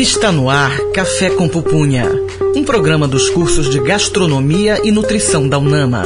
Está no ar Café com Pupunha, um programa dos cursos de Gastronomia e Nutrição da UNAMA.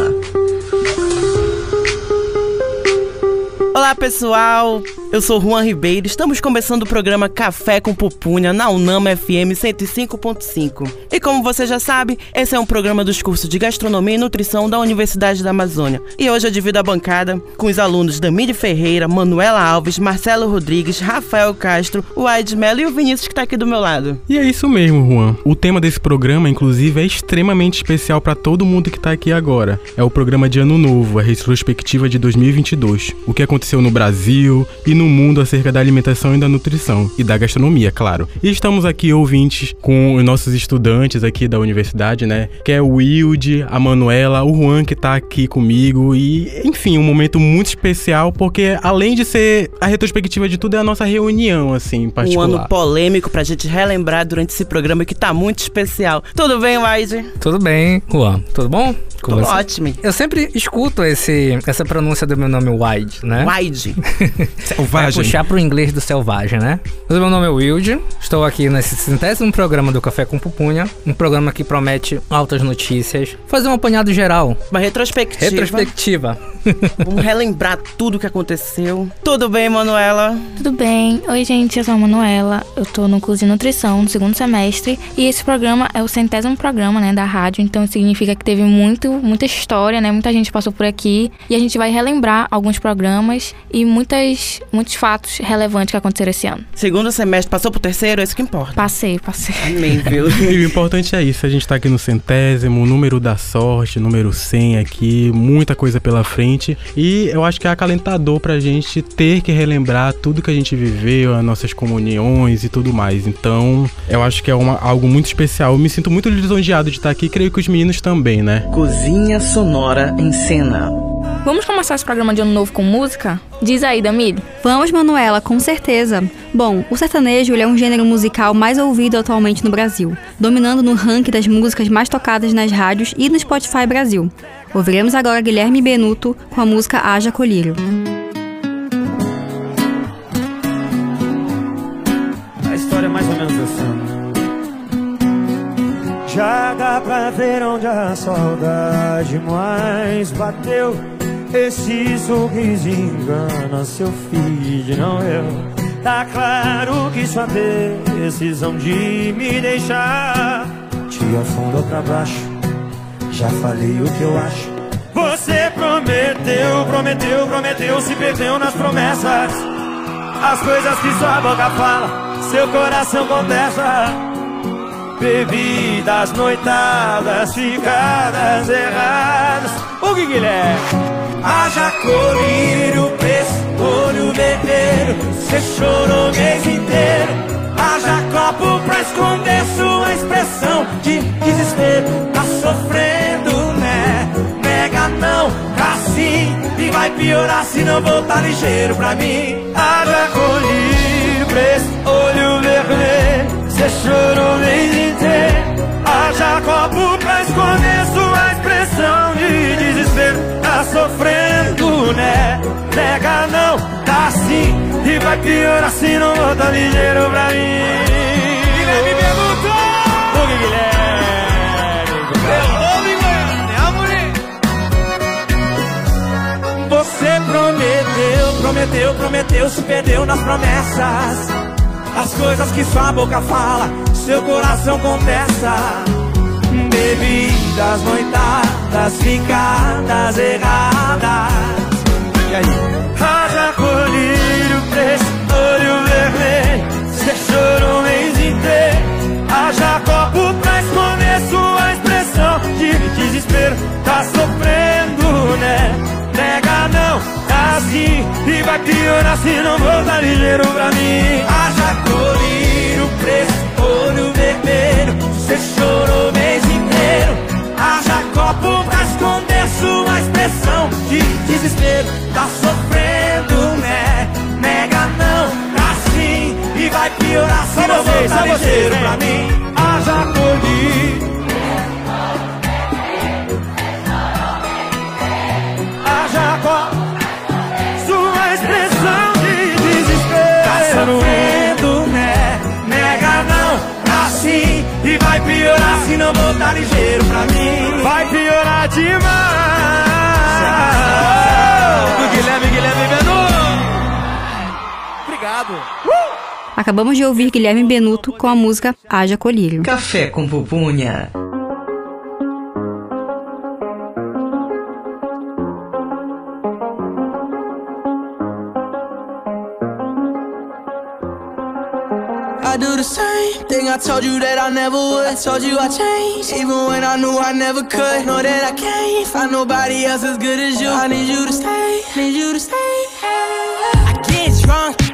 Olá pessoal, eu sou Juan Ribeiro. Estamos começando o programa Café com Pupunha na Unama FM 105.5. E como você já sabe, esse é um programa dos cursos de Gastronomia e Nutrição da Universidade da Amazônia. E hoje eu divido a bancada com os alunos Damide Ferreira, Manuela Alves, Marcelo Rodrigues, Rafael Castro, o Aide Mello e o Vinícius que está aqui do meu lado. E é isso mesmo, Juan. O tema desse programa, inclusive, é extremamente especial para todo mundo que está aqui agora. É o programa de Ano Novo, a retrospectiva de 2022. O que aconteceu no Brasil e no no mundo acerca da alimentação e da nutrição e da gastronomia, claro. E estamos aqui ouvintes com os nossos estudantes aqui da universidade, né? Que é o Wilde, a Manuela, o Juan que tá aqui comigo e, enfim, um momento muito especial porque além de ser a retrospectiva de tudo é a nossa reunião assim, em particular. Um ano polêmico pra gente relembrar durante esse programa que tá muito especial. Tudo bem, Wide? Tudo bem, Juan. Tudo bom? Com Tudo ótimo. Eu sempre escuto esse, essa pronúncia do meu nome Wide, né? Wide. Selvagem. Vai puxar pro inglês do selvagem, né? Mas meu nome é Wilde, estou aqui nesse centésimo programa do Café com Pupunha, um programa que promete altas notícias, fazer um apanhado geral. Uma retrospectiva. Retrospectiva. Vamos relembrar tudo que aconteceu. Tudo bem, Manuela? Tudo bem. Oi, gente, eu sou a Manuela. Eu tô no curso de nutrição, no segundo semestre, e esse programa é o centésimo programa, né, da rádio, então significa que teve muito, muita história, né? Muita gente passou por aqui e a gente vai relembrar alguns programas e muitas muitos fatos relevantes que aconteceram esse ano. Segundo semestre, passou pro terceiro? É isso que importa. Passei, passei. Amém, viu? e o importante é isso, a gente tá aqui no centésimo, número da sorte, número 100 aqui, muita coisa pela frente. E eu acho que é acalentador pra gente ter que relembrar tudo que a gente viveu, as nossas comunhões e tudo mais. Então, eu acho que é uma, algo muito especial. Eu me sinto muito lisonjeado de estar aqui, creio que os meninos também, né? Cozinha Sonora em Cena. Vamos começar esse programa de ano novo com música? Diz aí, Damir. Vamos, Manuela, com certeza. Bom, o sertanejo é um gênero musical mais ouvido atualmente no Brasil, dominando no ranking das músicas mais tocadas nas rádios e no Spotify Brasil. Ouviremos agora Guilherme Benuto com a música Haja Colírio. A história é mais ou menos assim. Já dá pra ver onde a saudade mais bateu esse sorriso engana seu filho, não eu. Tá claro que sua decisão de me deixar te afundou pra baixo. Já falei o que eu acho. Você prometeu, prometeu, prometeu, se perdeu nas promessas. As coisas que sua boca fala, seu coração contesta. Bebidas, noitadas, ficadas erradas. O Guilherme? Haja colírio, pescolho, bebeiro Cê chorou o mês inteiro. Haja copo pra esconder sua expressão De desespero, tá sofrendo, né? Nega não, tá sim E vai piorar se não voltar ligeiro pra mim. Haja colírio, olho vermelho Cê chorou o mês inteiro. Haja copo pra esconder Nega não, tá assim E vai piorar se não volta ligeiro pra mim. Guilherme perguntou O Guilherme? Você prometeu, prometeu, prometeu Se perdeu nas promessas. As coisas que sua boca fala Seu coração contesta Bebidas, noitadas, ficadas erradas E aí? Haja colírio, preço, olho vermelho Cê chorou o mês inteiro. Haja copo pra esconder sua expressão De desespero, tá sofrendo, né? Nega não, tá assim. E vai piorar se não voltar ligeiro pra mim. Haja colírio, preço, olho vermelho Cê chorou o mês inteiro. Haja copo pra desespero Tá sofrendo, né? Nega não, tá sim E vai piorar se não voltar ligeiro pra mim Haja colhido Haja copo Sua expressão de desespero Tá sofrendo, né? Nega não não vou tá ligeiro pra mim. Vai piorar demais. Obrigado. Uh! Acabamos de ouvir Guilherme Benuto com a música Haja Colírio. Café com pupunha. I do the same thing I told you that I never would. I told you I changed, even when I knew I never could. Know that I can't find nobody else as good as you. I need you to stay, need you to stay. I get drunk,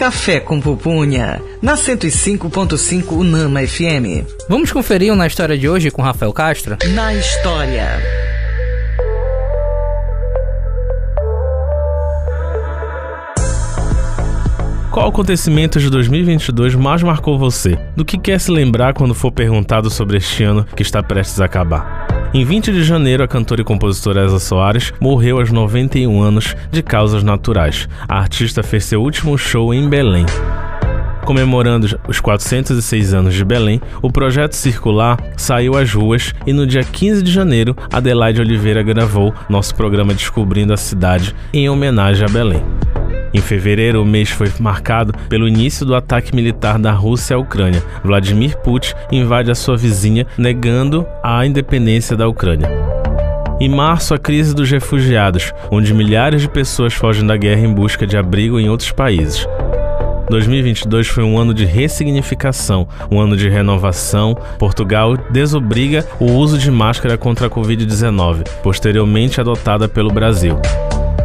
Café com pupunha. Na 105.5 Unama FM. Vamos conferir o na história de hoje com Rafael Castro? Na história. Qual acontecimento de 2022 mais marcou você? Do que quer se lembrar quando for perguntado sobre este ano que está prestes a acabar? Em 20 de janeiro, a cantora e compositora Elza Soares morreu aos 91 anos de causas naturais. A artista fez seu último show em Belém. Comemorando os 406 anos de Belém, o projeto Circular saiu às ruas e no dia 15 de janeiro, Adelaide Oliveira gravou nosso programa Descobrindo a Cidade em homenagem a Belém. Em fevereiro, o mês foi marcado pelo início do ataque militar da Rússia à Ucrânia. Vladimir Putin invade a sua vizinha, negando a independência da Ucrânia. Em março, a crise dos refugiados, onde milhares de pessoas fogem da guerra em busca de abrigo em outros países. 2022 foi um ano de ressignificação, um ano de renovação. Portugal desobriga o uso de máscara contra a Covid-19, posteriormente adotada pelo Brasil.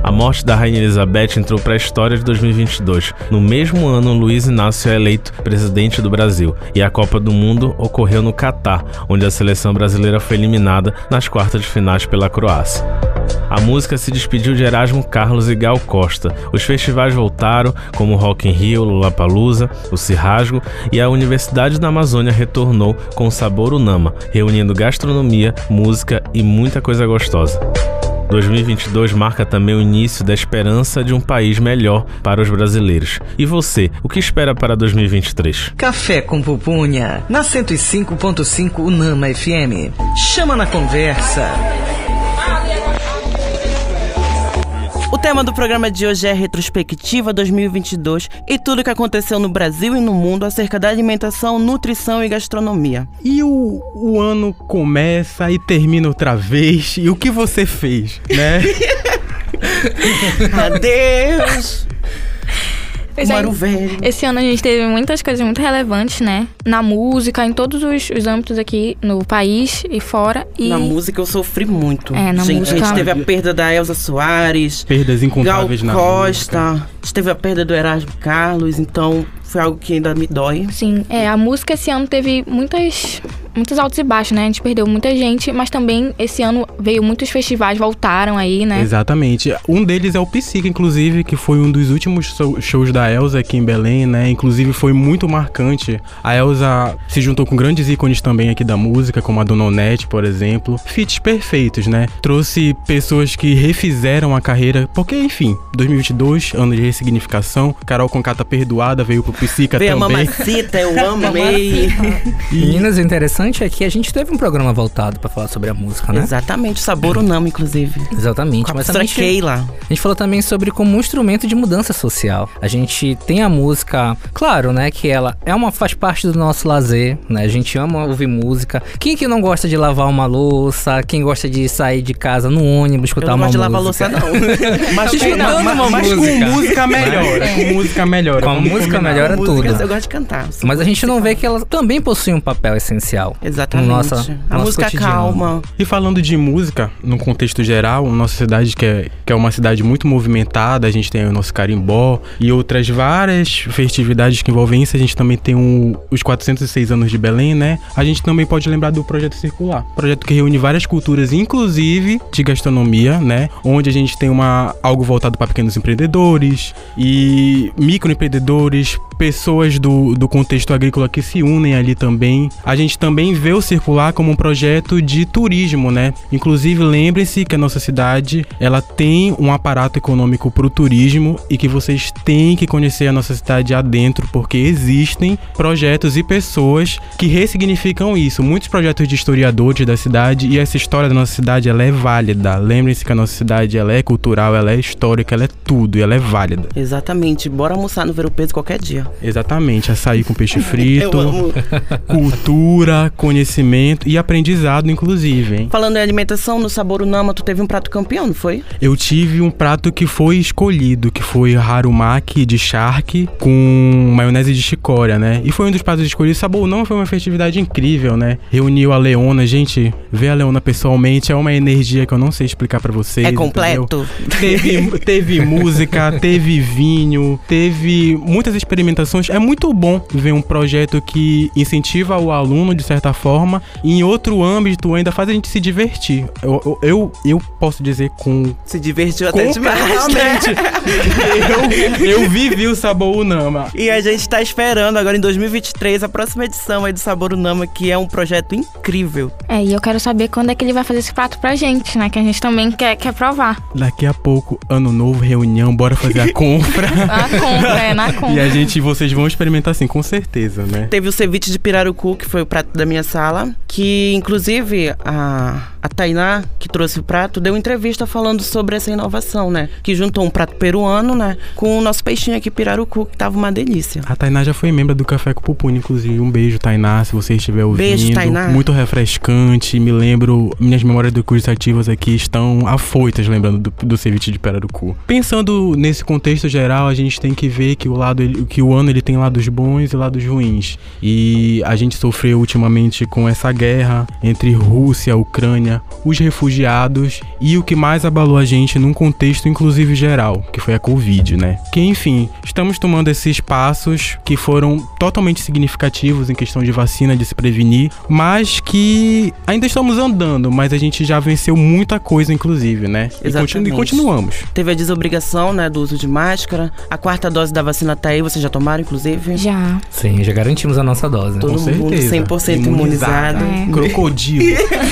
A morte da Rainha Elizabeth entrou para a história de 2022. No mesmo ano, Luiz Inácio é eleito presidente do Brasil e a Copa do Mundo ocorreu no Catar, onde a seleção brasileira foi eliminada nas quartas de finais pela Croácia. A música se despediu de Erasmo Carlos e Gal Costa. Os festivais voltaram, como o Rock in Rio, Lollapalooza, o Cirrasgo e a Universidade da Amazônia retornou com o Sabor Unama, reunindo gastronomia, música e muita coisa gostosa. 2022 marca também o início da esperança de um país melhor para os brasileiros. E você, o que espera para 2023? Café com pupunha. Na 105.5 Unama FM. Chama na conversa. O tema do programa de hoje é Retrospectiva 2022 e tudo o que aconteceu no Brasil e no mundo acerca da alimentação, nutrição e gastronomia. E o, o ano começa e termina outra vez. E o que você fez, né? Adeus! Pois é, velho. Esse ano a gente teve muitas coisas muito relevantes, né? Na música, em todos os, os âmbitos aqui no país e fora. E... Na música eu sofri muito. É, na gente, música. A gente teve a perda da Elza Soares. Perdas incontáveis Gal na Costa. música. A gente teve a perda do Erasmo Carlos, então foi algo que ainda me dói. Sim, é, a música esse ano teve muitas muitos altos e baixos, né? A gente perdeu muita gente, mas também esse ano veio muitos festivais, voltaram aí, né? Exatamente. Um deles é o Psica, inclusive, que foi um dos últimos shows da Elsa aqui em Belém, né? Inclusive foi muito marcante. A Elsa se juntou com grandes ícones também aqui da música, como a Dona Onete, por exemplo. Feats perfeitos, né? Trouxe pessoas que refizeram a carreira, porque, enfim, 2022, ano de ressignificação. Carol Conká tá perdoada, veio pro Psica a também. mamacita, eu amei. Meninas, o interessante é que a gente teve um programa voltado pra falar sobre a música, né? Exatamente, o sabor unama, inclusive. Exatamente. Com a Mas também Keila. A gente falou também sobre como um instrumento de mudança social. A gente tem a música, claro, né, que ela é uma faz parte do nosso lazer, né? A gente ama ouvir música. Quem que não gosta de lavar uma louça? Quem gosta de sair de casa no ônibus Eu escutar não uma gosto de lavar música? louça, não. Mas, escutando não, uma mas com música. música melhora. Com música melhora. Com a música combinar. Músicas, tudo. Eu gosto de cantar. Mas a gente não vê que ela também possui um papel essencial. Exatamente. No nossa- a nosso música cotidiano. calma. E falando de música, no contexto geral, nossa cidade que é, que é uma cidade muito movimentada, a gente tem o nosso carimbó e outras várias festividades que envolvem isso. A gente também tem o- os 406 anos de Belém, né? A gente também pode lembrar do Projeto Circular. Projeto que reúne várias culturas, inclusive de gastronomia, né? Onde a gente tem uma, algo voltado para pequenos empreendedores e microempreendedores, pessoas do, do contexto agrícola que se unem ali também. A gente também vê o Circular como um projeto de turismo, né? Inclusive, lembre-se que a nossa cidade, ela tem um aparato econômico para o turismo e que vocês têm que conhecer a nossa cidade adentro, porque existem projetos e pessoas que ressignificam isso. Muitos projetos de historiadores da cidade e essa história da nossa cidade, ela é válida. Lembrem-se que a nossa cidade, ela é cultural, ela é histórica, ela é tudo e ela é válida. Exatamente. Bora almoçar no Ver o Peso qualquer dia. Exatamente, açaí com peixe frito, Eu amo. cultura, conhecimento e aprendizado, inclusive, hein? Falando em alimentação, no Sabor Unama, tu teve um prato campeão, não foi? Eu tive um prato que foi escolhido, que foi harumaki de charque com maionese de chicória, né? E foi um dos pratos escolhidos. Sabor não foi uma festividade incrível, né? Reuniu a Leona, gente, ver a Leona pessoalmente é uma energia que eu não sei explicar pra vocês. É entendeu? completo. Teve, teve música, teve vinho, teve muitas experimentações. É muito bom ver um projeto que incentiva o aluno, de certa forma, e em outro âmbito ainda faz a gente se divertir. Eu, eu, eu, posso dizer com Se divertiu até demais. né? Eu, eu vivi o sabor Unama. E a gente tá esperando agora em 2023 a próxima edição aí do Sabor Unama, que é um projeto incrível. É, e eu quero saber quando é que ele vai fazer esse prato pra gente, né? Que a gente também quer, quer provar. Daqui a pouco, ano novo, reunião, bora fazer a compra. Na compra, é, na e compra. a gente, vocês vão experimentar assim, com certeza, né? Teve o ceviche de pirarucu, que foi o prato da minha sala, que inclusive a, a Tainá, que trouxe o prato, deu entrevista falando sobre essa inovação, né? Que juntou um prato peruano, né? Com o nosso peixinho aqui, pirarucu, que tava uma delícia. A Tainá já foi membro do Café com Pupuni, inclusive. Um beijo, Tainá, se você estiver ouvindo. Beijo, Tainá. Muito refrescante. Me lembro, minhas memórias do curso ativas aqui estão afoitas, lembrando do, do ceviche de Perarucu. Pensando nesse contexto geral, a gente tem que ver que o lado, que o ano ele tem lados bons e lados ruins. E a gente sofreu ultimamente com essa guerra entre Rússia, Ucrânia, os refugiados e o que mais abalou a gente num contexto inclusive geral, que foi a Covid, né? Que enfim, estamos tomando esses passos que foram totalmente significativos em questão de vacina, de se prevenir, mas que ainda estamos andando, mas a gente já venceu muita coisa, inclusive, né? E, continu- Exatamente. e continuamos. Teve a desobrigação, né, do uso de máscara. A quarta dose da vacina tá aí, vocês já tomaram, inclusive? Já. Sim, já garantimos a nossa dose. Todo Com mundo certeza. 100% imunizado. É. Crocodilo.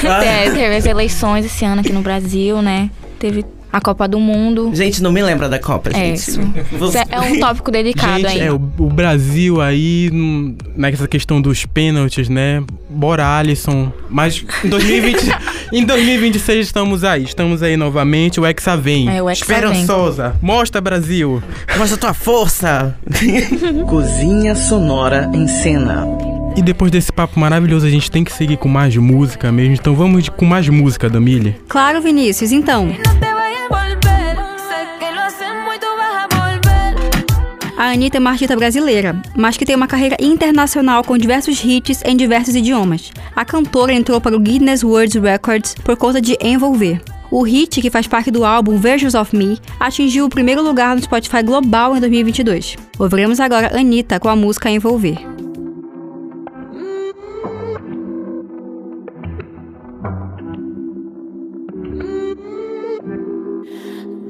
É, teve as eleições esse ano aqui no Brasil, né? Teve a Copa do Mundo. Gente, não me lembra da Copa, É, gente. isso. Você- Isso é um tópico delicado Gente, aí. é, o, o Brasil aí, hum, nessa questão dos pênaltis, né? Bora, Alisson. Mas em 2020, em 2026 estamos aí. Estamos aí novamente. O Hexa vem. É, o Hexa vem. Esperançosa. Mostra, Brasil. Mostra tua força! Cozinha sonora em cena. E depois desse papo maravilhoso, a gente tem que seguir com mais música mesmo. Então vamos com mais música, Damile. Claro, Vinícius. Então. A Anitta é uma artista brasileira, mas que tem uma carreira internacional com diversos hits em diversos idiomas. A cantora entrou para o Guinness World Records por conta de Envolver. O hit, que faz parte do álbum Versions of Me, atingiu o primeiro lugar no Spotify Global em 2022. Ouviremos agora Anitta com a música Envolver.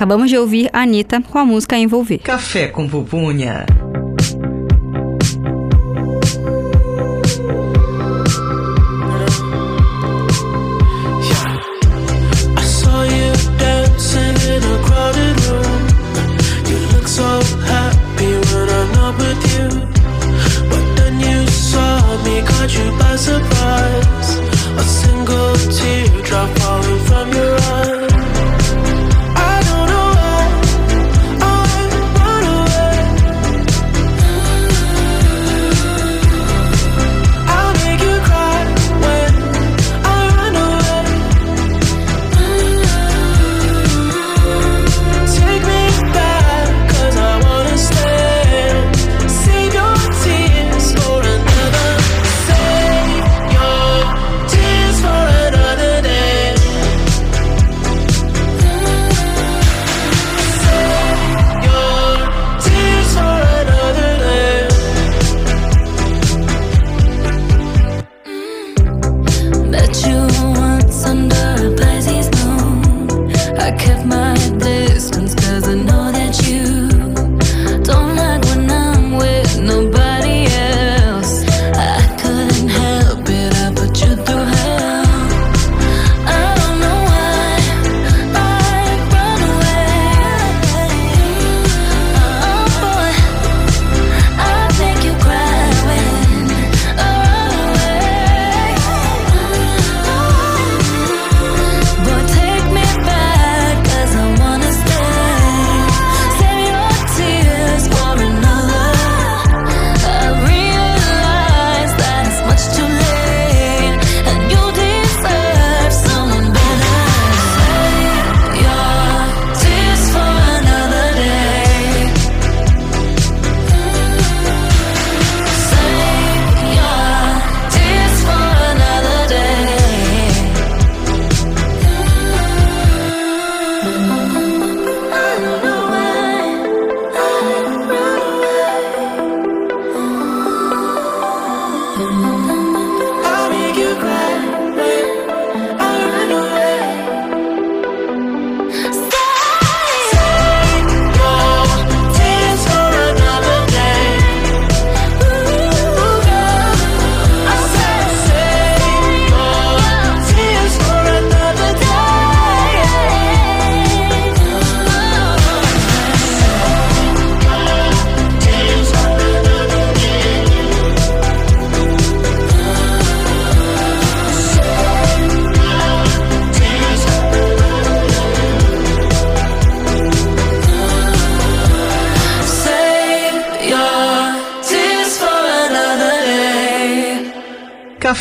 Acabamos de ouvir a Anitta com a música Envolver. Café com pupunha.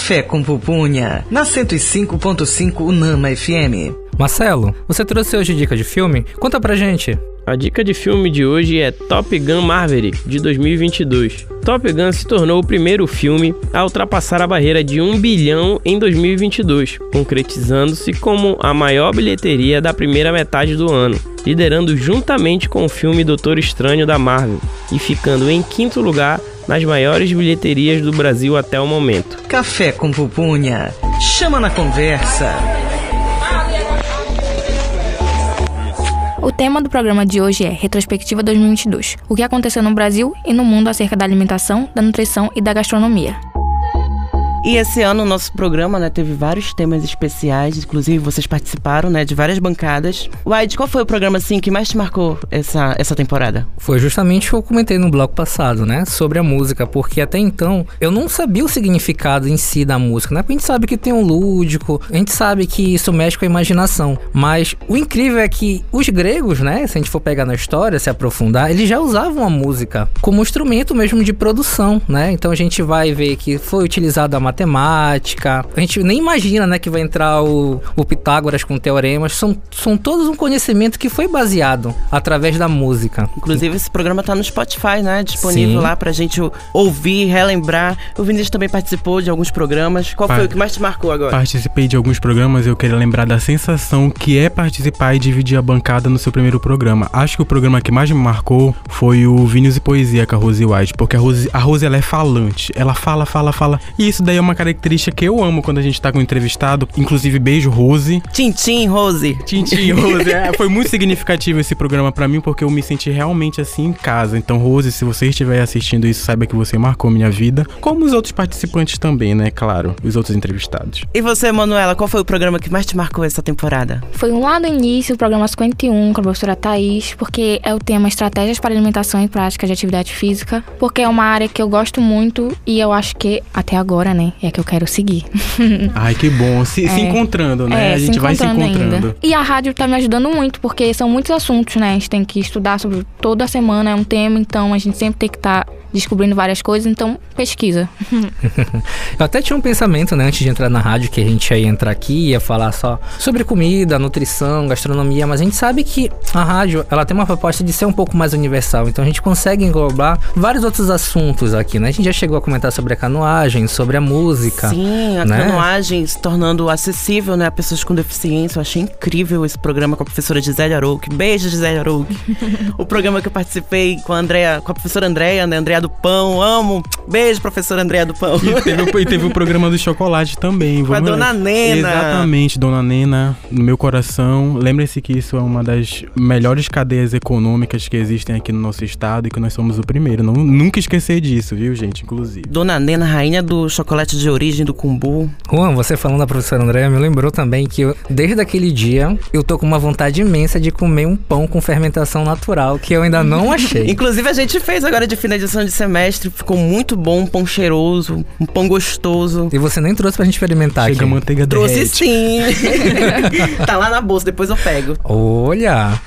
Café com Pupunha, na 105.5 Unama FM. Marcelo, você trouxe hoje dica de filme? Conta pra gente. A dica de filme de hoje é Top Gun Maverick, de 2022. Top Gun se tornou o primeiro filme a ultrapassar a barreira de 1 bilhão em 2022, concretizando-se como a maior bilheteria da primeira metade do ano, liderando juntamente com o filme Doutor Estranho da Marvel e ficando em quinto lugar nas maiores bilheterias do Brasil até o momento. Café com Pupunha, chama na conversa. O tema do programa de hoje é Retrospectiva 2022. O que aconteceu no Brasil e no mundo acerca da alimentação, da nutrição e da gastronomia. E esse ano o nosso programa, né, teve vários temas especiais, inclusive vocês participaram, né, de várias bancadas. Wide, qual foi o programa assim que mais te marcou essa, essa temporada? Foi justamente o que eu comentei no bloco passado, né? Sobre a música, porque até então eu não sabia o significado em si da música, né? Porque a gente sabe que tem um lúdico, a gente sabe que isso mexe com a imaginação. Mas o incrível é que os gregos, né? Se a gente for pegar na história, se aprofundar, eles já usavam a música como instrumento mesmo de produção, né? Então a gente vai ver que foi utilizada a matemática. A gente nem imagina, né, que vai entrar o, o Pitágoras com teoremas. São, são todos um conhecimento que foi baseado através da música. Inclusive esse programa tá no Spotify, né, disponível Sim. lá pra gente ouvir, relembrar. O Vinícius também participou de alguns programas. Qual foi o que mais te marcou agora? Participei de alguns programas eu queria lembrar da sensação que é participar e dividir a bancada no seu primeiro programa. Acho que o programa que mais me marcou foi o Vinhos e Poesia com a Rose White, porque a Rose, a Rose ela é falante. Ela fala, fala, fala. E isso daí é uma característica que eu amo quando a gente tá com um entrevistado. Inclusive, beijo, Rose. Tintim, Rose. Tintim, Rose. É, foi muito significativo esse programa pra mim, porque eu me senti realmente assim em casa. Então, Rose, se você estiver assistindo isso, saiba que você marcou minha vida. Como os outros participantes também, né? Claro, os outros entrevistados. E você, Manuela, qual foi o programa que mais te marcou essa temporada? Foi um lá do início, o programa 51, com a professora Thaís, porque é o tema Estratégias para Alimentação e Prática de Atividade Física, porque é uma área que eu gosto muito e eu acho que, até agora, né, é que eu quero seguir. Ai, que bom. Se, se É. encontrando, né? É, a gente vai se encontrando. Ainda. E a rádio tá me ajudando muito, porque são muitos assuntos, né? A gente tem que estudar sobre toda semana, é um tema, então a gente sempre tem que estar descobrindo várias coisas, então pesquisa. Eu até tinha um pensamento, né, antes de entrar na rádio, que a gente ia entrar aqui e ia falar só sobre comida, nutrição, gastronomia, mas a gente sabe que a rádio, ela tem uma proposta de ser um pouco mais universal, então a gente consegue englobar vários outros assuntos aqui, né? A gente já chegou a comentar sobre a canoagem, sobre a música. Sim, a né? canoagem se tornando acessível, né, a pessoas com deficiência. Eu achei incrível esse programa com a professora Gisele Arouque. Beijo, Gisele Arouque. o programa que eu participei com a Andrea, com a professora Andrea, né, Andrea do Pão. Amo. Beijo, professora Andrea do Pão. E teve, o- e teve o programa do chocolate também. Com a Dona Nena. Exatamente, Dona Nena, no meu coração. Lembre-se que isso é uma das melhores cadeias econômicas que existem aqui no nosso estado e que nós somos o primeiro. Não, nunca esquecer disso, viu, gente? Inclusive. Dona Nena, rainha do chocolate de origem do Cumbu. Juan, você falando da professora Andréa me lembrou também que eu, desde aquele dia eu tô com uma vontade imensa de comer um pão com fermentação natural que eu ainda não achei. Inclusive, a gente fez agora de finalização de semestre. Ficou muito bom, um pão cheiroso, um pão gostoso. E você nem trouxe pra gente experimentar Chega a aqui. manteiga Trouxe derrete. sim. tá lá na bolsa, depois eu pego. Olha!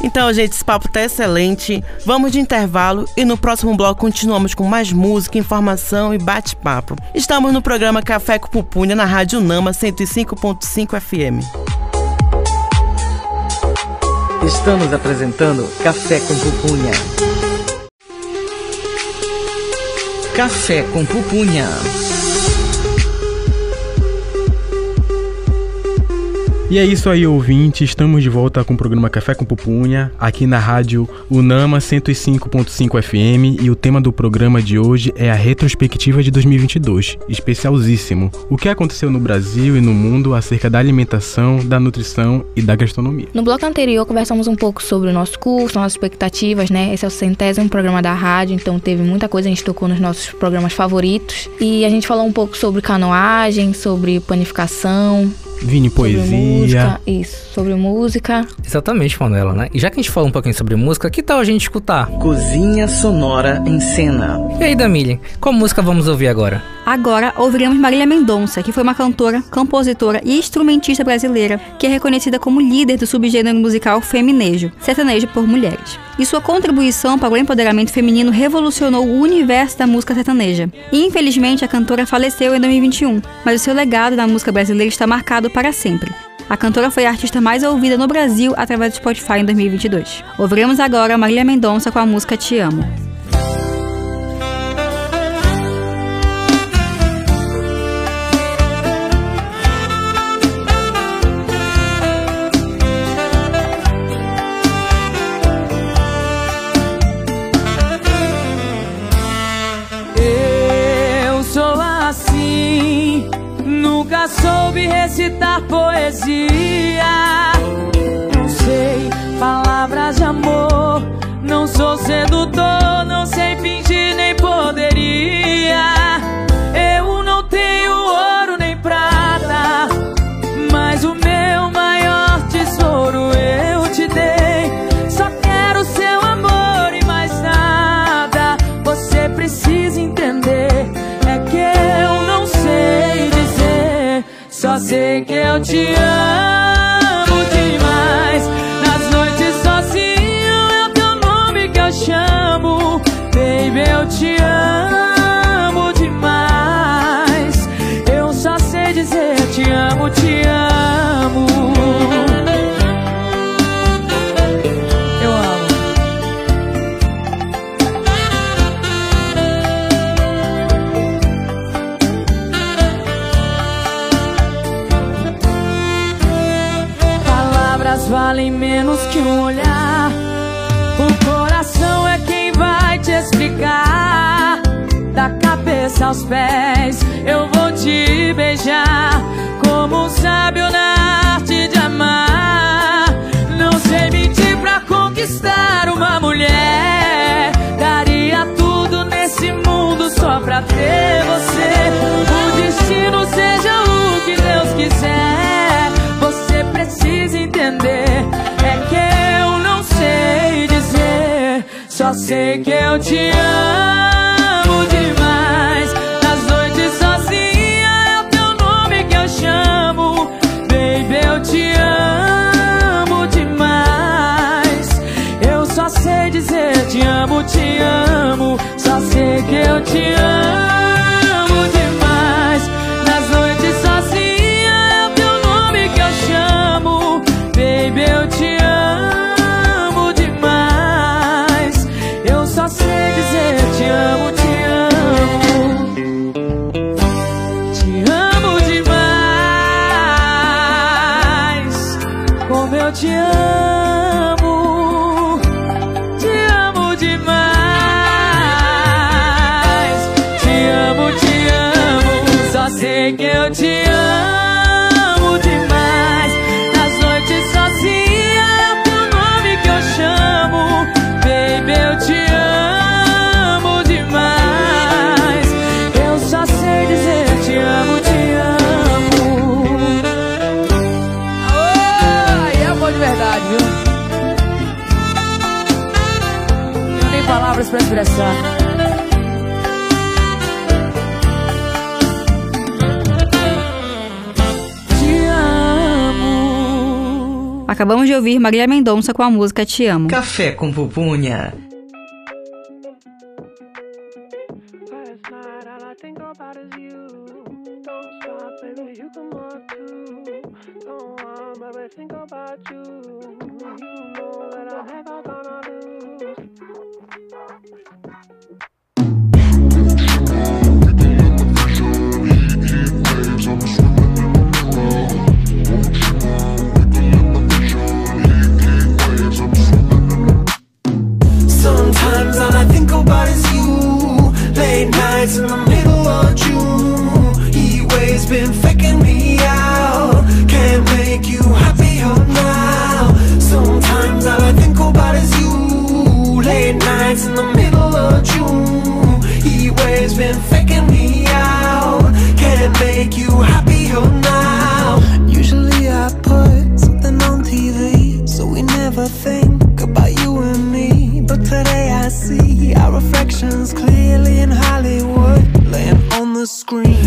Então, gente, esse papo tá excelente. Vamos de intervalo e no próximo bloco continuamos com mais música, informação e bate-papo. Estamos no programa Café com Pupunha na Rádio Nama 105.5 FM. Estamos apresentando Café com Pupunha. Café com Pupunha. E é isso aí, ouvinte. Estamos de volta com o programa Café com Pupunha, aqui na rádio Unama 105.5 FM. E o tema do programa de hoje é a retrospectiva de 2022, especialzíssimo. O que aconteceu no Brasil e no mundo acerca da alimentação, da nutrição e da gastronomia. No bloco anterior, conversamos um pouco sobre o nosso curso, nossas expectativas, né? Esse é o centésimo programa da rádio, então teve muita coisa, a gente tocou nos nossos programas favoritos. E a gente falou um pouco sobre canoagem, sobre panificação, Vini sobre Poesia. música. Isso, sobre música. Exatamente, Manuela, né? E já que a gente falou um pouquinho sobre música, que tal a gente escutar? Cozinha sonora em cena. E aí, Damile, qual música vamos ouvir agora? Agora ouviremos Marília Mendonça, que foi uma cantora, compositora e instrumentista brasileira que é reconhecida como líder do subgênero musical feminejo, sertanejo por mulheres. E sua contribuição para o empoderamento feminino revolucionou o universo da música sertaneja. Infelizmente a cantora faleceu em 2021, mas o seu legado na música brasileira está marcado para sempre. A cantora foi a artista mais ouvida no Brasil através do Spotify em 2022. Ouviremos agora Marília Mendonça com a música Te Amo. Recitar poesia. Não sei palavras de amor, não sou sedutor, não sei fingir nem poderia. Sei que eu te amo sei que eu te amo demais. Nas noites sozinha é o teu nome que eu chamo. Baby, eu te amo demais. Eu só sei dizer te amo, te amo. Só sei que eu te amo expressar. Te amo. Acabamos de ouvir Marília Mendonça com a música Te Amo. Café com pupunha. Nights in the middle of June. He waves been scream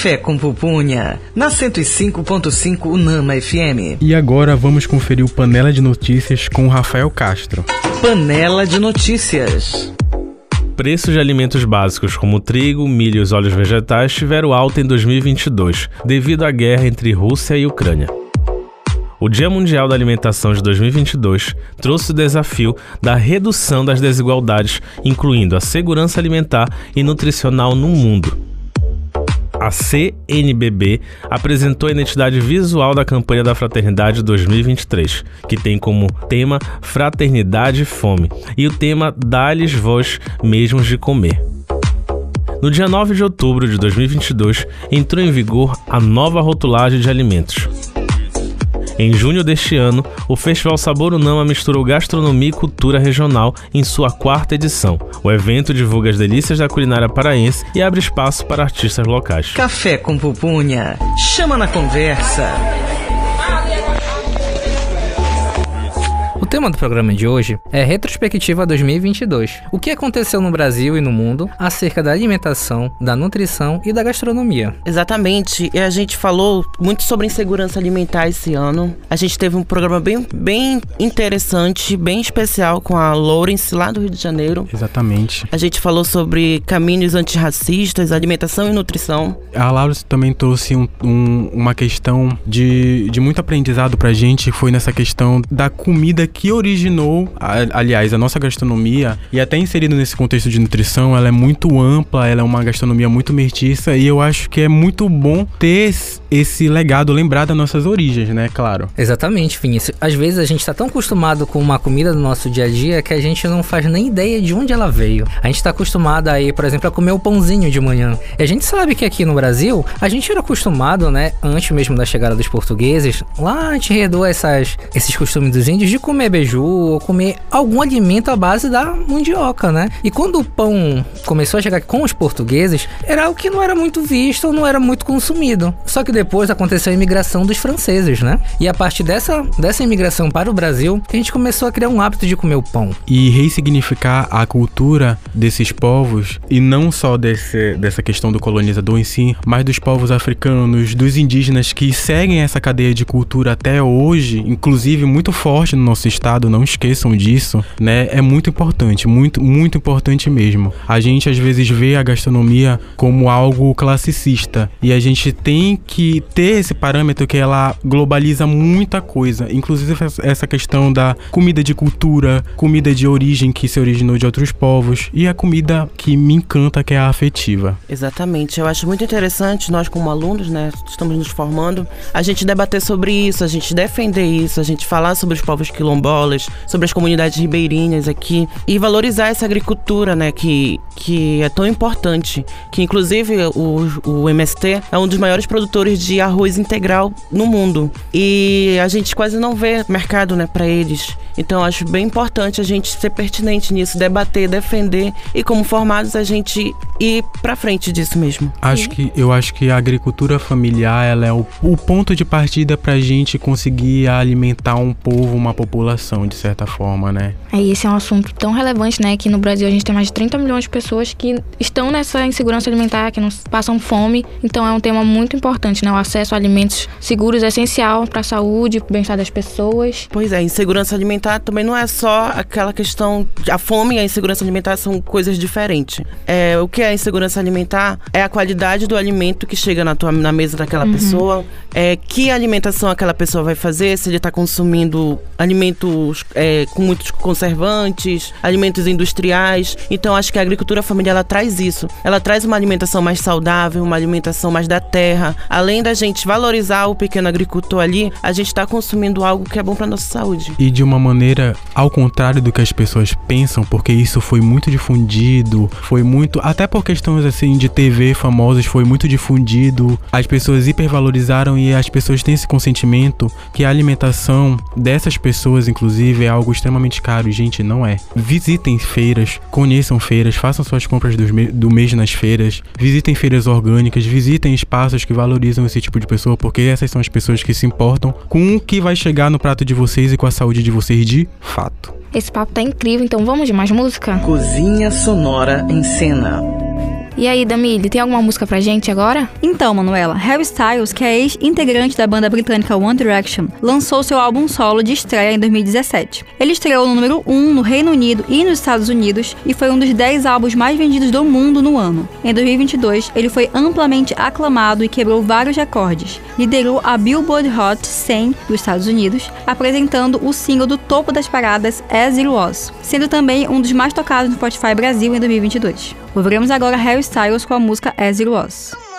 Café com Pupunha, na 105.5 Unama FM. E agora vamos conferir o Panela de Notícias com o Rafael Castro. Panela de Notícias. Preços de alimentos básicos como trigo, milho e os óleos vegetais tiveram alta em 2022, devido à guerra entre Rússia e Ucrânia. O Dia Mundial da Alimentação de 2022 trouxe o desafio da redução das desigualdades, incluindo a segurança alimentar e nutricional no mundo. A CNBB apresentou a identidade visual da campanha da Fraternidade 2023, que tem como tema Fraternidade e Fome, e o tema Dá-lhes voz mesmos de comer. No dia 9 de outubro de 2022, entrou em vigor a nova rotulagem de alimentos. Em junho deste ano, o Festival Sabor Unama misturou gastronomia e cultura regional em sua quarta edição. O evento divulga as delícias da culinária paraense e abre espaço para artistas locais. Café com Pupunha, chama na conversa. O tema do programa de hoje é Retrospectiva 2022. O que aconteceu no Brasil e no mundo acerca da alimentação, da nutrição e da gastronomia. Exatamente. E a gente falou muito sobre insegurança alimentar esse ano. A gente teve um programa bem, bem interessante, bem especial com a Lawrence lá do Rio de Janeiro. Exatamente. A gente falou sobre caminhos antirracistas, alimentação e nutrição. A Laura também trouxe um- um- uma questão de, de muito aprendizado pra gente, foi nessa questão da comida que originou, aliás, a nossa gastronomia, e até inserido nesse contexto de nutrição, ela é muito ampla, ela é uma gastronomia muito mestiça, e eu acho que é muito bom ter esse- legado, lembrar das nossas origens, né, claro. Exatamente, Vinícius. Às vezes a gente tá tão acostumado com uma comida do nosso dia a dia que a gente não faz nem ideia de onde ela veio. A gente tá acostumado aí, por exemplo, a comer o pãozinho de manhã. E a gente sabe que aqui no Brasil, a gente era acostumado, né, antes mesmo da chegada dos portugueses, lá a gente herdou essas, esses costumes dos índios de comer beiju ou comer algum alimento à base da mandioca, né? E quando o pão começou a chegar com os portugueses, era algo que não era muito visto ou não era muito consumido. Só que depois aconteceu a imigração dos franceses, né? E a partir dessa, dessa imigração para o Brasil, a gente começou a criar um hábito de comer o pão. e ressignificar a cultura desses povos e não só desse, dessa questão do colonizador em si, mas dos povos africanos, dos indígenas que seguem essa cadeia de cultura até hoje, inclusive muito forte no nosso estado, não esqueçam disso, né? É muito importante, muito, muito importante mesmo. A gente às vezes vê a gastronomia como algo classicista e a gente tem que ter esse parâmetro que ela globaliza muita coisa, inclusive essa questão da comida de cultura, comida de origem que se originou de outros povos e a comida que me encanta que é a afetiva. Exatamente. Eu acho muito interessante, nós como alunos, né, estamos nos formando, a gente debater sobre isso, a gente defender isso, a gente falar sobre os povos quilombolas, sobre as comunidades ribeirinhas aqui e valorizar essa agricultura, né, que, que é tão importante, que inclusive o, o MST é um dos maiores produtores de arroz integral no mundo. E a gente quase não vê mercado, né, para eles. Então acho bem importante a gente ser pertinente nisso, debater, defender e como formados a gente ir para frente disso mesmo. Acho que eu acho que a agricultura familiar ela é o, o ponto de partida para a gente conseguir alimentar um povo, uma população de certa forma, né? É, esse é um assunto tão relevante, né? Que no Brasil a gente tem mais de 30 milhões de pessoas que estão nessa insegurança alimentar, que não passam fome. Então é um tema muito importante, né? O acesso a alimentos seguros é essencial para a saúde, para o bem-estar das pessoas. Pois é, insegurança alimentar também não é só aquela questão. A fome e a insegurança alimentar são coisas diferentes. É, o que é insegurança alimentar é a qualidade do alimento que chega na, tua, na mesa daquela Uhum. pessoa, é, que alimentação aquela pessoa vai fazer, se ele está consumindo alimentos é, com muitos conservantes, alimentos industriais. Então acho que a agricultura familiar ela traz isso. Ela traz uma alimentação mais saudável, uma alimentação mais da terra. Além da gente valorizar o pequeno agricultor ali, a gente está consumindo algo que é bom para nossa saúde. E de uma maneira ao contrário do que as pessoas pensam, porque isso foi muito difundido, foi muito, até por questões assim de TV famosas, foi muito difundido, as pessoas hipervalorizaram e as pessoas têm esse consentimento que a alimentação dessas pessoas, inclusive, é algo extremamente caro. Gente, não é. Visitem feiras, conheçam feiras, façam suas compras do mês nas feiras, visitem feiras orgânicas, visitem espaços que valorizam esse tipo de pessoa, porque essas são as pessoas que se importam com o que vai chegar no prato de vocês e com a saúde de vocês de fato. Esse papo tá incrível, então vamos de mais música? Cozinha Sonora em Cena. E aí, Damile, tem alguma música pra gente agora? Então, Manuela, Harry Styles, que é ex-integrante da banda britânica One Direction, lançou seu álbum solo de estreia em 2017. Ele estreou no número 1 no Reino Unido e nos Estados Unidos e foi um dos 10 álbuns mais vendidos do mundo no ano. Em 2022, ele foi amplamente aclamado e quebrou vários recordes. Liderou a Billboard Hot 100 dos Estados Unidos, apresentando o single do topo das paradas As It Was, sendo também um dos mais tocados no Spotify Brasil em 2022. Ouviremos agora Harry Styles com a música As It Was.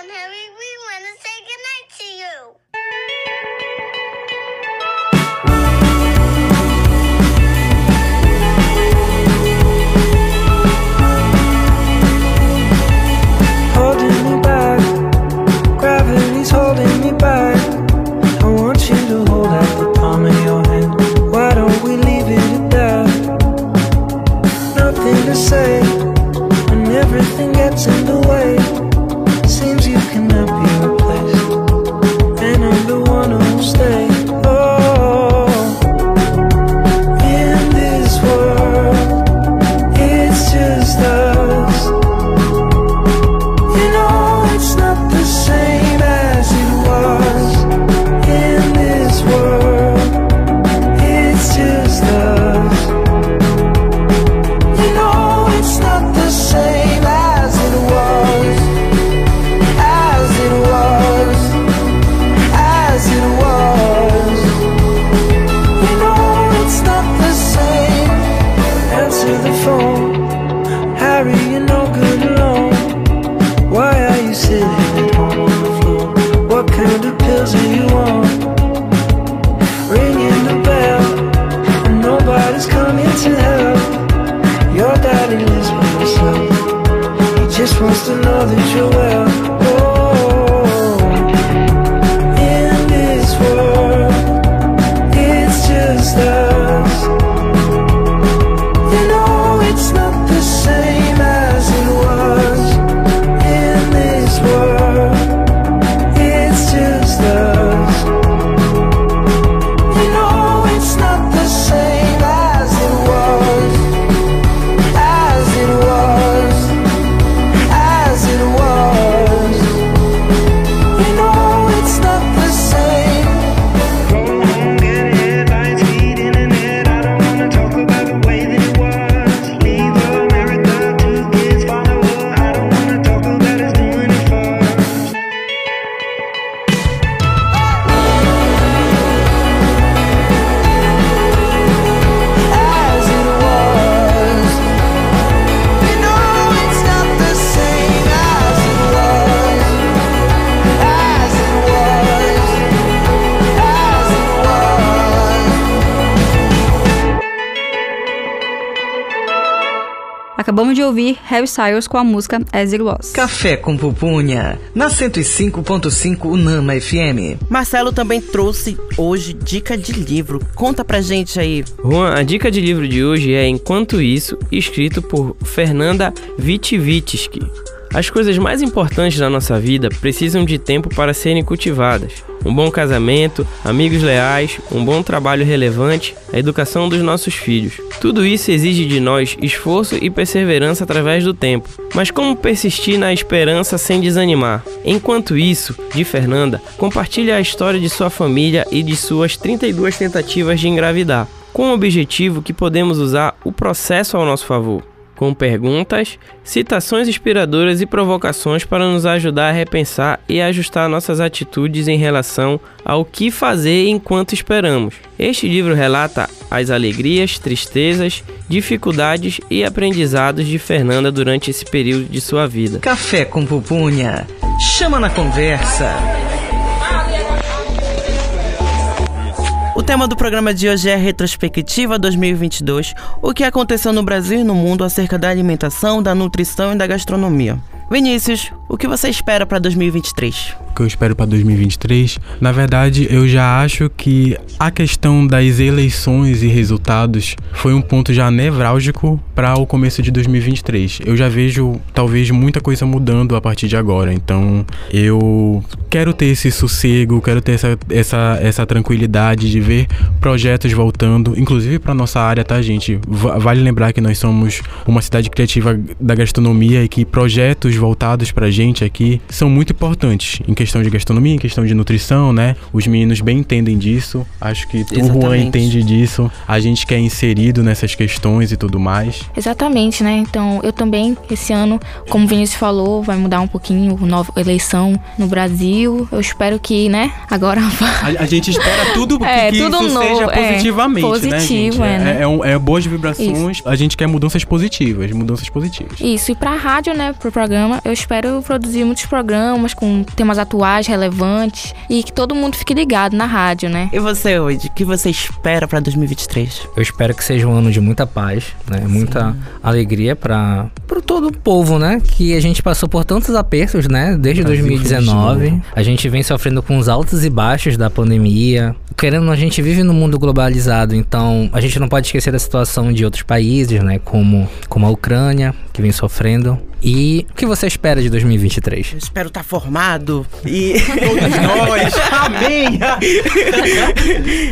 Acabamos de ouvir Harry Styles com a música As It Was. Café com Pupunha, na 105.5 Unama FM. Marcelo também trouxe hoje dica de livro. Conta pra gente aí. Juan, a dica de livro de hoje é Enquanto Isso, escrito por Fernanda Vitivitsky. As coisas mais importantes da nossa vida precisam de tempo para serem cultivadas. Um bom casamento, amigos leais, um bom trabalho relevante, a educação dos nossos filhos. Tudo isso exige de nós esforço e perseverança através do tempo. Mas como persistir na esperança sem desanimar? Enquanto isso, de Fernanda, compartilha a história de sua família e de suas 32 tentativas de engravidar, com o objetivo que podemos usar o processo ao nosso favor com perguntas, citações inspiradoras e provocações para nos ajudar a repensar e ajustar nossas atitudes em relação ao que fazer enquanto esperamos. Este livro relata as alegrias, tristezas, dificuldades e aprendizados de Fernanda durante esse período de sua vida. Café com Pupunha, chama na conversa. O tema do programa de hoje é Retrospectiva 2022, o que aconteceu no Brasil e no mundo acerca da alimentação, da nutrição e da gastronomia. Vinícius, o que você espera para 2023? O que eu espero para 2023? Na verdade, eu já acho que a questão das eleições e resultados foi um ponto já nevrálgico para o começo de 2023. Eu já vejo talvez muita coisa mudando a partir de agora. Então, eu quero ter esse sossego, quero ter essa, essa, essa tranquilidade de ver projetos voltando, inclusive para nossa área, tá, gente? Vale lembrar que nós somos uma cidade criativa da gastronomia e que projetos voltados pra gente aqui são muito importantes em questão de gastronomia, em questão de nutrição, né? Os meninos bem entendem disso. Acho que tu, Juan, entende disso. A gente que é inserido nessas questões e tudo mais. Exatamente, né? Então, eu também, esse ano, como o Vinícius falou, vai mudar um pouquinho a nova eleição no Brasil. Eu espero que, né, agora... A, a gente espera tudo que, é, que tudo isso novo, seja positivamente, é, positivo, né? É, né? É, um- é boas vibrações. A gente quer mudanças positivas, mudanças positivas. Isso, e pra rádio, né, pro programa, eu espero produzir muitos programas com temas atuais, relevantes e que todo mundo fique ligado na rádio, né? E você, hoje, o que você espera para 2023? Eu espero que seja um ano de muita paz, né? Muita alegria para para todo o povo, né? Que a gente passou por tantos apertos, né? Desde Brasil feliz de 2019. novo. A gente vem sofrendo com os altos e baixos da pandemia. Querendo, a gente vive num mundo globalizado, então a gente não pode esquecer da situação de outros países, né? Como, como a Ucrânia, que vem sofrendo. E o que você espera de 2023? Eu espero estar formado e todos nós. Amém.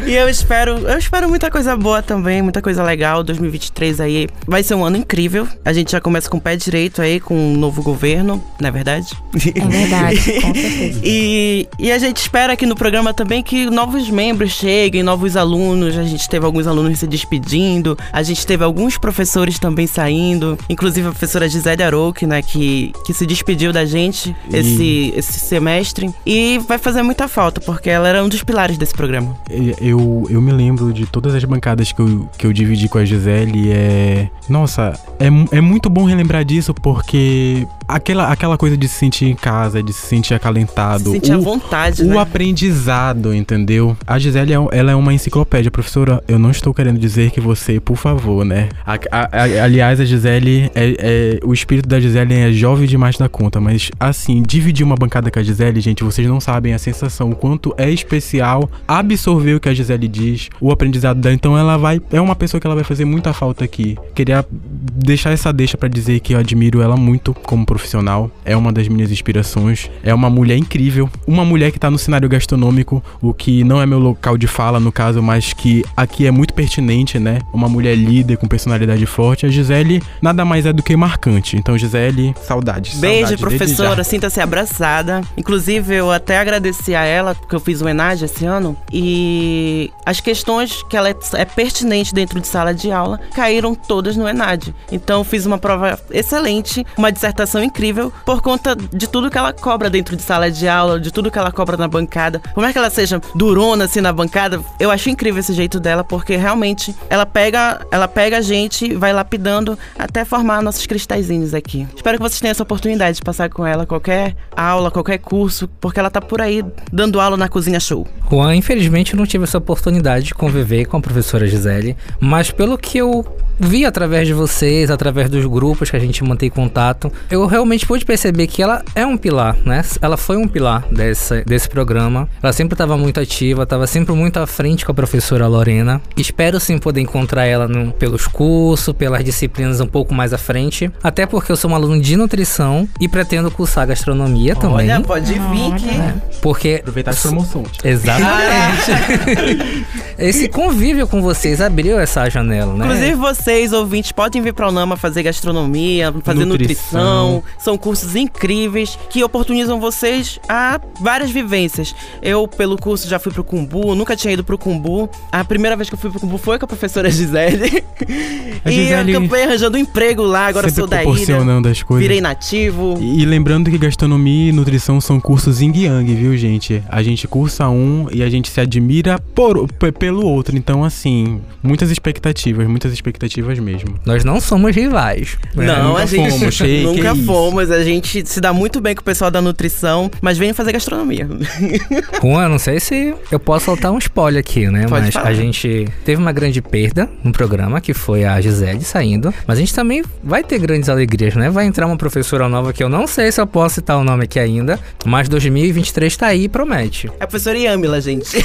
e eu espero, eu espero muita coisa boa também, muita coisa legal. 2023 aí vai ser um ano incrível. A gente já começa com o pé direito aí com um novo governo, não é verdade? É verdade, com certeza. E, e a gente espera aqui no programa também que novos membros cheguem, novos alunos. A gente teve alguns alunos se despedindo, a gente teve alguns professores também saindo, inclusive a professora Gisele Arouque, né, que, que se despediu da gente esse, esse semestre. E vai fazer muita falta, porque ela era um dos pilares desse programa. E- Eu, eu me lembro de todas as bancadas que eu, que eu dividi com a Gisele. É. Nossa, é, é muito bom relembrar disso porque aquela, aquela coisa de se sentir em casa, de se sentir acalentado. Sentir à o- vontade, o né? aprendizado, entendeu? A Gisele, é ela é uma enciclopédia. Professora, eu não estou querendo dizer que você, por favor, né? A- a- a- aliás, a Gisele, é, é- o espírito da Gisele é jovem demais da conta, mas assim, dividir uma bancada com a Gisele, gente, vocês não sabem a sensação, o quanto é especial absorver o que a Gisele diz, o aprendizado dela. Então ela vai, é uma pessoa que ela vai fazer muita falta aqui. Queria deixar essa deixa pra dizer que eu admiro ela muito como profissional. É uma das minhas inspirações. É uma mulher incrível. Uma mulher que tá no cenário gastronômico, o que não é meu local de fala no caso, mas que aqui é muito pertinente, né? Uma mulher líder com personalidade forte. A Gisele nada mais é do que marcante. Então, Gisele, saudades. Beijo, saudades, professora. Sinta-se abraçada. Inclusive, eu até agradeci a ela, porque eu fiz o ENAD esse ano. E as questões que ela é, pertinente dentro de sala de aula caíram todas no ENAD. Então, eu fiz uma prova excelente, uma dissertação incrível por conta de tudo que ela cobra dentro de sala de aula, de tudo que ela cobra na bancada. Por mais que ela seja durona assim na bancada, eu acho incrível esse jeito dela, porque realmente ela pega, ela pega a gente vai lapidando até formar nossos cristalzinhos aqui. Espero que vocês tenham essa oportunidade de passar com ela qualquer aula, qualquer curso, porque ela tá por aí dando aula na cozinha show. Juan, infelizmente eu não tive essa oportunidade de conviver com a professora Gisele, mas pelo que eu vi através de vocês, através dos grupos que a gente mantém contato, eu realmente pude perceber que ela é um pilar, né? Ela foi um pilar desse, desse programa. Ela sempre estava muito ativa, estava sempre muito à frente com a professora Lorena. Espero sim poder encontrar ela no, pelos cursos, pelas disciplinas um pouco mais à frente. Até porque eu sou um aluno de nutrição e pretendo cursar gastronomia também. Olha, pode vir que. Porque. Aproveitar as promoções. Exatamente. Esse convívio com vocês abriu essa janela, né? Inclusive vocês, ouvintes, podem vir para o Nama fazer gastronomia, fazer nutrição. Nutrição. São cursos incríveis que oportunizam vocês a várias vivências. Eu, pelo curso, já fui pro Cumbu, nunca tinha ido pro Cumbu. A primeira vez que eu fui pro Cumbu foi com a professora Gisele. A e Gisele eu acabei arranjando um emprego lá, agora sempre sou da ilha. proporcionando as coisas. Virei nativo. E lembrando que gastronomia e nutrição são cursos yin yang, viu, gente? A gente cursa um e a gente se admira por, pelo outro. Então, assim, muitas expectativas, muitas expectativas mesmo. Nós não somos rivais. né? Não, nunca a gente fomos, nunca isso. fomos. A gente se dá muito bem com o pessoal da nutrição, mas vem fazer gastronomia. Juan, não sei se eu posso soltar um spoiler aqui, né? Pode mas falar. a gente teve uma grande perda no programa, que foi a Gisele saindo. Mas a gente também vai ter grandes alegrias, né? Vai entrar uma professora nova que eu não sei se eu posso citar o nome aqui ainda. Mas 2023 tá aí e promete. É a professora Yamila, gente.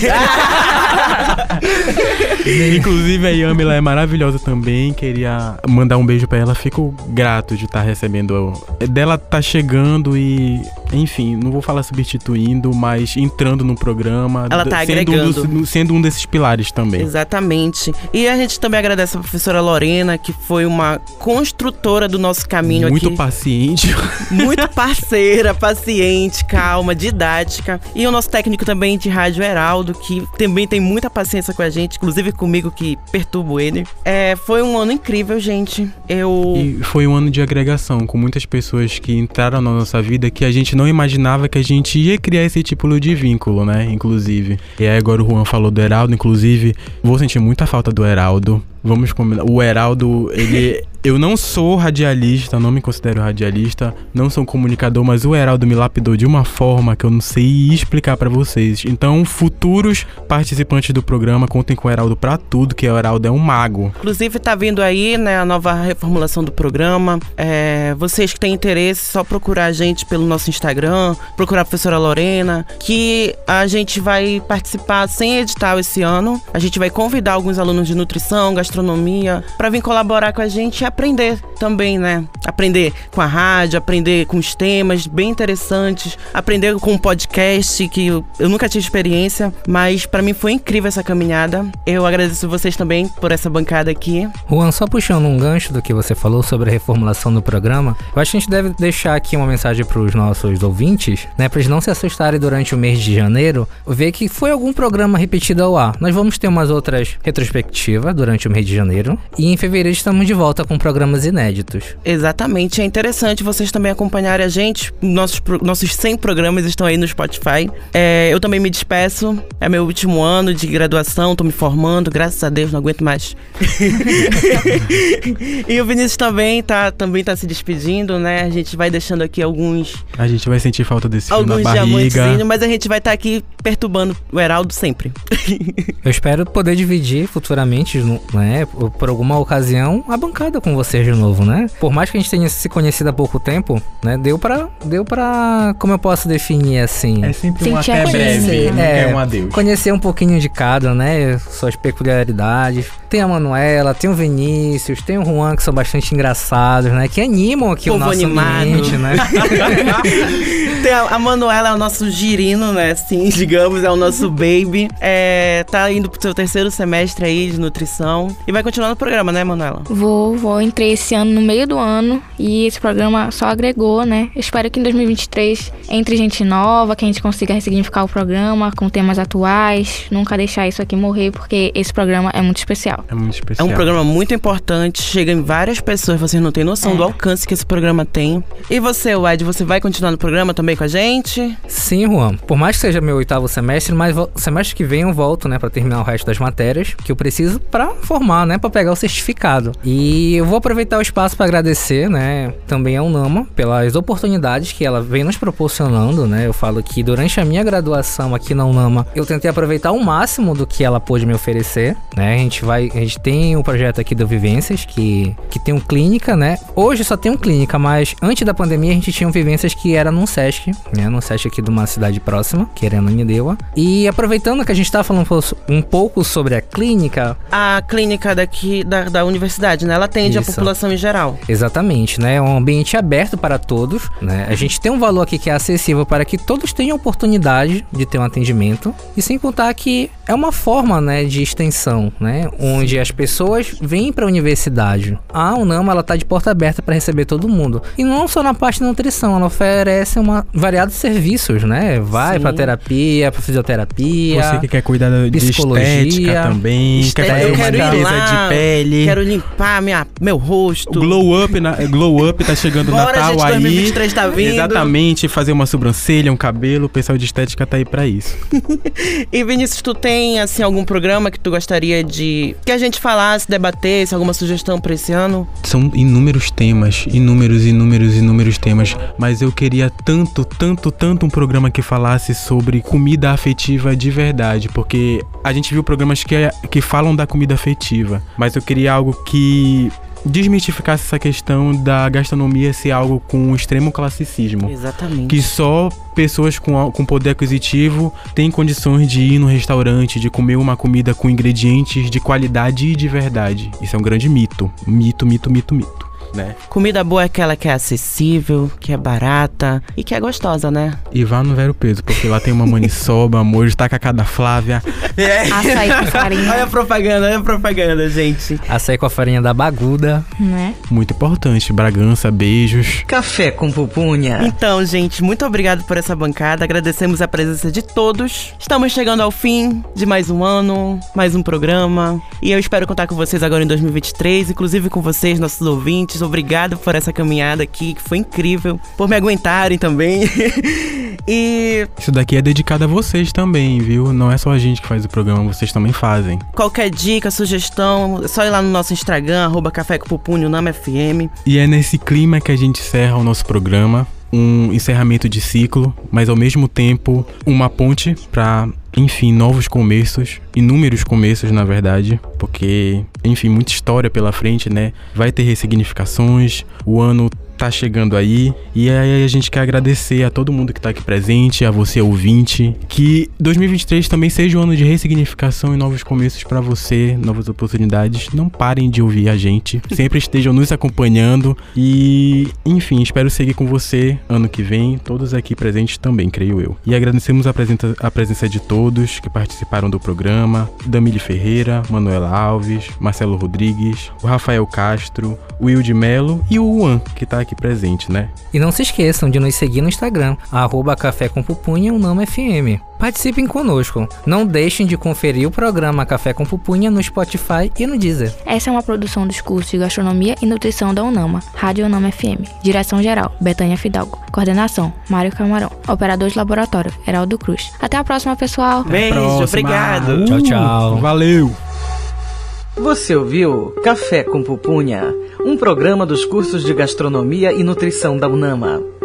Inclusive, a Yamila é maravilhosa também. Queria mandar um beijo pra ela. Fico grato de estar recebendo. Dela tá chegando e, enfim, não vou falar substituindo, mas entrando no programa. Ela tá sendo um, agregando. dos- sendo um desses pilares também. Exatamente. E a gente também agradece a professora Lorena, que foi uma construtora do nosso caminho Muito aqui. paciente. Muito parceira, paciente, calma, didática. E o nosso técnico também de rádio, Heraldo, que também tem muita paciência com a gente, inclusive comigo que perturbo ele. É, foi um ano incrível, gente. Eu. E foi um ano de agregação com muitas pessoas que entraram na nossa vida que a gente não imaginava que a gente ia criar esse tipo de vínculo, né? Inclusive. E aí agora o Juan falou do Heraldo, inclusive, vou sentir muita falta do Heraldo. Vamos combinar. O Heraldo, ele. Eu não sou radialista, não me considero radialista, não sou comunicador, mas o Heraldo me lapidou de uma forma que eu não sei explicar pra vocês. Então, futuros participantes do programa contem com o Heraldo pra tudo, que o Heraldo é um mago. Inclusive, tá vindo aí, né, a nova reformulação do programa. É, vocês que têm interesse, só procurar a gente pelo nosso Instagram, procurar a professora Lorena, que a gente vai participar sem edital esse ano. A gente vai convidar alguns alunos de nutrição, gastronomia, para vir colaborar com a gente e aprender também, né? Aprender com a rádio, aprender com os temas bem interessantes, aprender com o podcast, que eu nunca tive experiência, mas para mim foi incrível essa caminhada. Eu agradeço vocês também por essa bancada aqui. Juan, só puxando um gancho do que você falou sobre a reformulação do programa, eu acho que a gente deve deixar aqui uma mensagem para os nossos ouvintes, né, para eles não se assustarem durante o mês de janeiro, ver que foi algum programa repetido ao ar. Nós vamos ter umas outras retrospectivas durante o mês de janeiro e em fevereiro estamos de volta com programas inéditos. Exatamente, é interessante vocês também acompanharem a gente. Nossos, nossos 100 programas estão aí no Spotify. É, eu também me despeço, é meu último ano de graduação, tô me formando, graças a Deus, não aguento mais. e o Vinícius também tá, também tá se despedindo, né? A gente vai deixando aqui alguns, A gente vai sentir falta desse frio na alguns barriga. mas a gente vai estar aqui perturbando o Heraldo sempre. Eu espero poder dividir futuramente, no- né, por alguma ocasião, a bancada com vocês de novo, né? Por mais que a gente tenha se conhecido há pouco tempo, né, deu pra, deu pra, como eu posso definir assim? É sempre um até a breve, É, é um adeus. Conhecer um pouquinho de cada, né? Suas peculiaridades. Tem a Manuela, tem o Vinícius, tem o Juan, que são bastante engraçados, né? Que animam aqui o Povo nosso animado. ambiente, né? Tem a, a Manuela é o nosso girino, né? Assim, digamos, é o nosso baby. É, tá indo pro seu terceiro semestre aí de nutrição. E vai continuar no programa, né, Manuela? Vou, vou. Entrei esse ano no meio do ano e esse programa só agregou, né? Eu espero que em 2023 entre gente nova, que a gente consiga ressignificar o programa com temas atuais, nunca deixar isso aqui morrer, porque esse programa é muito especial. É muito É especial. um programa muito importante, chega em várias pessoas, vocês não têm noção do alcance que esse programa tem. E você, Wade, você vai continuar no programa também com a gente? Sim, Juan. Por mais que seja meu oitavo semestre, mas semestre que vem eu volto, né, Pra terminar o resto das matérias que eu preciso pra formar, né, Pra pegar o certificado. E eu vou aproveitar o espaço pra agradecer, né, também a Unama pelas oportunidades que ela vem nos proporcionando, né? Eu falo que durante a minha graduação aqui na Unama, eu tentei aproveitar o máximo do que ela pôde me oferecer, né? A gente vai, a gente tem o projeto aqui do Vivências que que tem um clínica, né? Hoje só tem um clínica, mas antes da pandemia a gente tinha um Vivências que era num SESC, né? Num SESC aqui de uma cidade próxima, que era Ananindeua. E aproveitando que a gente tá falando um pouco sobre a clínica, A clínica daqui da, da universidade, né? Ela atende a Isso. população em geral. Exatamente, né? É um ambiente aberto para todos, né? A gente tem um valor aqui que é acessível para que todos tenham oportunidade de ter um atendimento e sem contar que é uma forma, né, de extensão, né, onde as pessoas vêm para a universidade. A UNAMA ela tá de porta aberta para receber todo mundo e não só na parte da nutrição, ela oferece uma variados serviços, né? Vai para terapia, para fisioterapia, Você que quer cuidar da- de psicologia, estética também, quer Estética, fazer eu uma limpeza de pele. Quero limpar minha, meu rosto. O Glow Up, na, Glow Up tá chegando Bora, Natal gente, aí. 2023 tá vindo. Exatamente, fazer uma sobrancelha, um cabelo, o pessoal de estética tá aí pra isso. E Vinícius, tu tem assim algum programa que tu gostaria de que a gente falasse, debatesse, alguma sugestão pra esse ano? São inúmeros temas, inúmeros, inúmeros, inúmeros temas, mas eu queria tanto, tanto, tanto um programa que falasse sobre comida afetiva de verdade, porque a gente viu programas que, que falam da comida afetiva, mas eu queria algo que desmistificasse essa questão da gastronomia ser algo com extremo classicismo. Exatamente. Que só pessoas com, com poder aquisitivo têm condições de ir no restaurante, de comer uma comida com ingredientes de qualidade e de verdade. Isso é um grande mito. Mito, mito, mito, mito. Né? Comida boa é aquela que é acessível, que é barata e que é gostosa, né? E vá no Vero Peso, porque lá tem uma maniçoba, amor, tacacá da Flávia. Açaí com farinha. Olha a propaganda, olha a propaganda, gente. açaí com a farinha da baguda. Né? Muito importante. Bragança, beijos. Café com pupunha. Então, gente, muito obrigado por essa bancada. Agradecemos a presença de todos. Estamos chegando ao fim de mais um ano, mais um programa. E eu espero contar com vocês agora em 2023, inclusive com vocês, nossos ouvintes. Obrigado por essa caminhada aqui, que foi incrível. Por me aguentarem também. e Isso daqui é dedicado a vocês também, viu? Não é só a gente que faz o programa, vocês também fazem. qualquer dica, sugestão, é só ir lá no nosso Instagram, arroba Café com Pupunho, FM. E é nesse clima que a gente encerra o nosso programa, um encerramento de ciclo, mas ao mesmo tempo uma ponte para, enfim, novos começos, inúmeros começos na verdade, porque, enfim, muita história pela frente, né? Vai ter ressignificações, o ano tá chegando aí. E aí a gente quer agradecer a todo mundo que tá aqui presente, a você ouvinte, que 2023 também seja um ano de ressignificação e novos começos para você, novas oportunidades. Não parem de ouvir a gente, sempre estejam nos acompanhando. E, enfim, espero seguir com você ano que vem, todos aqui presentes também, creio eu. E agradecemos a presença, a presença de todos que participaram do programa: Damile Ferreira, Manuela Alves, Marcelo Rodrigues, o Rafael Castro, o Will de Melo e o Juan, que tá aqui presente, né? E não se esqueçam de nos seguir no Instagram, arroba Café com Pupunha Unama FM. Participem conosco. Não deixem de conferir o programa Café com Pupunha no Spotify e no Deezer. Essa é uma produção dos cursos de Gastronomia e Nutrição da Unama, Rádio Unama FM. Direção geral, Betânia Fidalgo. Coordenação, Mário Camarão. Operador de laboratório, Heraldo Cruz. Até a próxima, pessoal. Beijo, Próxima. obrigado. Tchau, tchau. Valeu! Você ouviu Café com Pupunha, um programa dos cursos de Gastronomia e Nutrição da UNAMA.